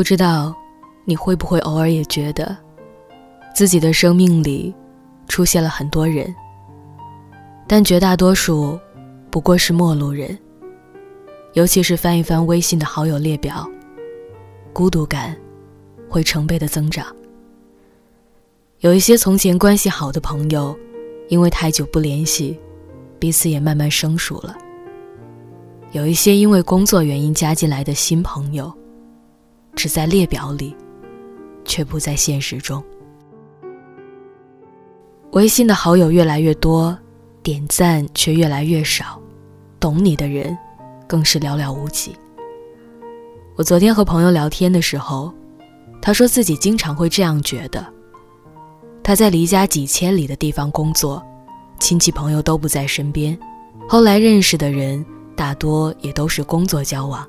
不知道你会不会偶尔也觉得，自己的生命里出现了很多人，但绝大多数不过是陌路人。尤其是翻一翻微信的好友列表，孤独感会成倍的增长。有一些从前关系好的朋友，因为太久不联系，彼此也慢慢生疏了。有一些因为工作原因加进来的新朋友。只在列表里，却不在现实中。微信的好友越来越多，点赞却越来越少，懂你的人更是寥寥无几。我昨天和朋友聊天的时候，他说自己经常会这样觉得：他在离家几千里的地方工作，亲戚朋友都不在身边，后来认识的人大多也都是工作交往。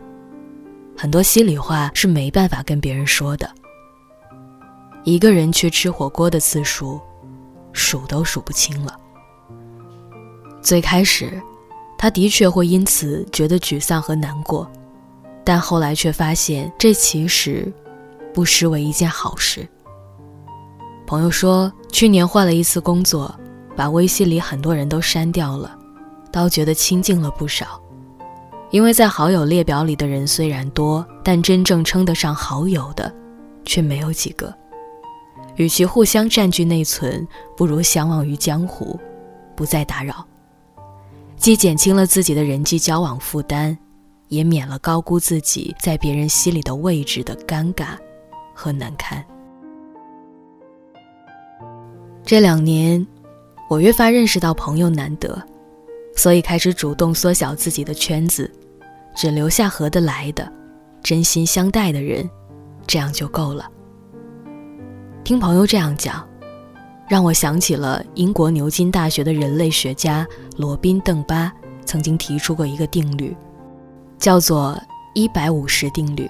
很多心里话是没办法跟别人说的。一个人去吃火锅的次数，数都数不清了。最开始，他的确会因此觉得沮丧和难过，但后来却发现这其实不失为一件好事。朋友说，去年换了一次工作，把微信里很多人都删掉了，倒觉得清静了不少。因为在好友列表里的人虽然多，但真正称得上好友的，却没有几个。与其互相占据内存，不如相忘于江湖，不再打扰。既减轻了自己的人际交往负担，也免了高估自己在别人心里的位置的尴尬和难堪。这两年，我越发认识到朋友难得，所以开始主动缩小自己的圈子。只留下合得来的、真心相待的人，这样就够了。听朋友这样讲，让我想起了英国牛津大学的人类学家罗宾·邓巴曾经提出过一个定律，叫做“一百五十定律”。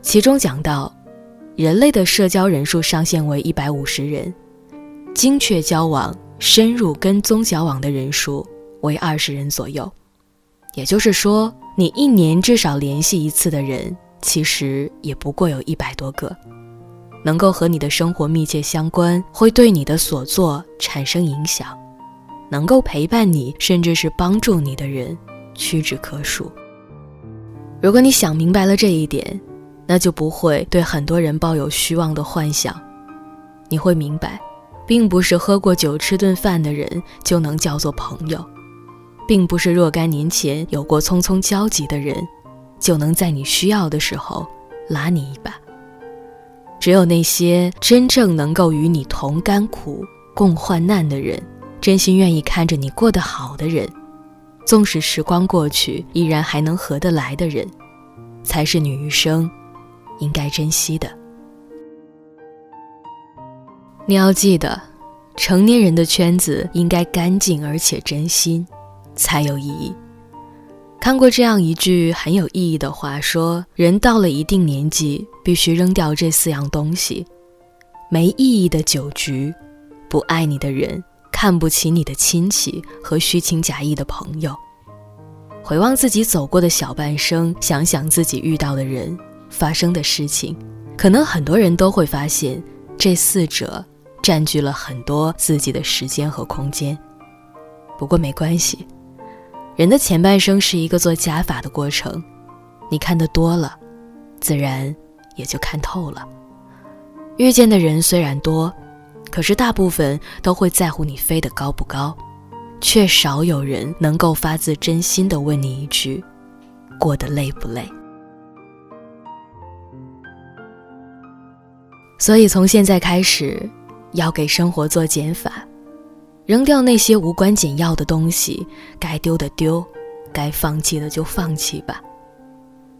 其中讲到，人类的社交人数上限为一百五十人，精确交往、深入跟踪交往的人数为二十人左右。也就是说，你一年至少联系一次的人，其实也不过有一百多个。能够和你的生活密切相关，会对你的所作产生影响，能够陪伴你，甚至是帮助你的人，屈指可数。如果你想明白了这一点，那就不会对很多人抱有虚妄的幻想。你会明白，并不是喝过酒、吃顿饭的人就能叫做朋友。并不是若干年前有过匆匆交集的人，就能在你需要的时候拉你一把。只有那些真正能够与你同甘苦、共患难的人，真心愿意看着你过得好的人，纵使时光过去，依然还能合得来的人，才是你余生应该珍惜的。你要记得，成年人的圈子应该干净而且真心。才有意义。看过这样一句很有意义的话，说人到了一定年纪，必须扔掉这四样东西：没意义的酒局，不爱你的人，看不起你的亲戚和虚情假意的朋友。回望自己走过的小半生，想想自己遇到的人，发生的事情，可能很多人都会发现，这四者占据了很多自己的时间和空间。不过没关系。人的前半生是一个做加法的过程，你看得多了，自然也就看透了。遇见的人虽然多，可是大部分都会在乎你飞得高不高，却少有人能够发自真心的问你一句：过得累不累？所以从现在开始，要给生活做减法。扔掉那些无关紧要的东西，该丢的丢，该放弃的就放弃吧。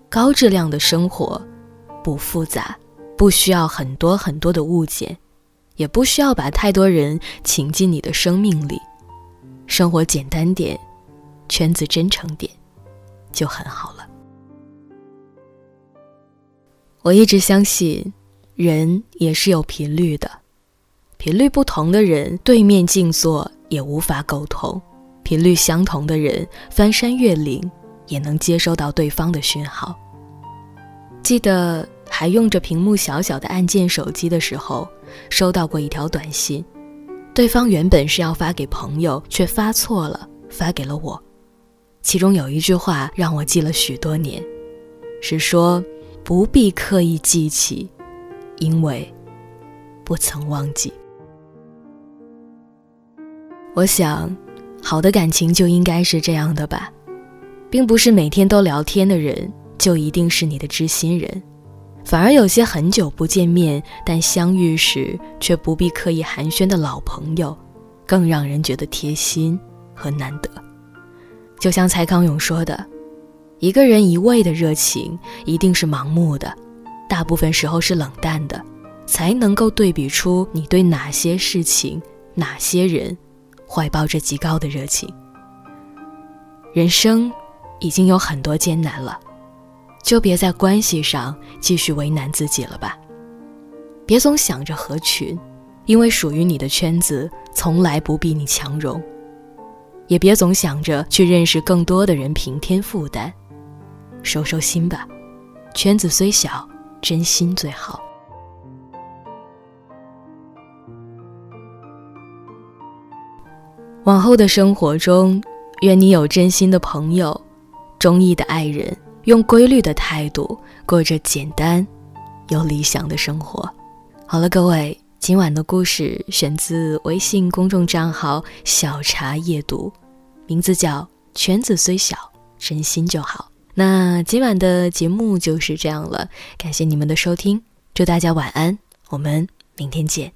高质量的生活，不复杂，不需要很多很多的物件，也不需要把太多人请进你的生命里。生活简单点，圈子真诚点，就很好了。我一直相信，人也是有频率的。频率不同的人对面静坐也无法沟通，频率相同的人翻山越岭也能接收到对方的讯号。记得还用着屏幕小小的按键手机的时候，收到过一条短信，对方原本是要发给朋友，却发错了，发给了我。其中有一句话让我记了许多年，是说不必刻意记起，因为不曾忘记。我想，好的感情就应该是这样的吧，并不是每天都聊天的人就一定是你的知心人。反而有些很久不见面，但相遇时却不必刻意寒暄的老朋友，更让人觉得贴心和难得。就像蔡康永说的：“一个人一味的热情一定是盲目的，大部分时候是冷淡的，才能够对比出你对哪些事情、哪些人怀抱着极高的热情。”人生已经有很多艰难了。就别在关系上继续为难自己了吧，别总想着合群，因为属于你的圈子从来不比你强融；也别总想着去认识更多的人平添负担，收收心吧，圈子虽小，真心最好。往后的生活中，愿你有真心的朋友，中意的爱人。用规律的态度过着简单又理想的生活。好了，各位，今晚的故事选自微信公众账号“小茶夜读”，名字叫《圈子虽小，真心就好》。那今晚的节目就是这样了，感谢你们的收听，祝大家晚安，我们明天见。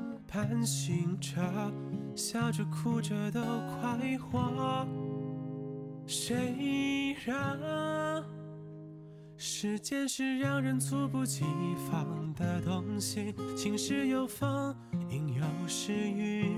盼醒着。笑着哭着都快活，谁让时间是让人猝不及防的东西？晴时有风，阴有时雨。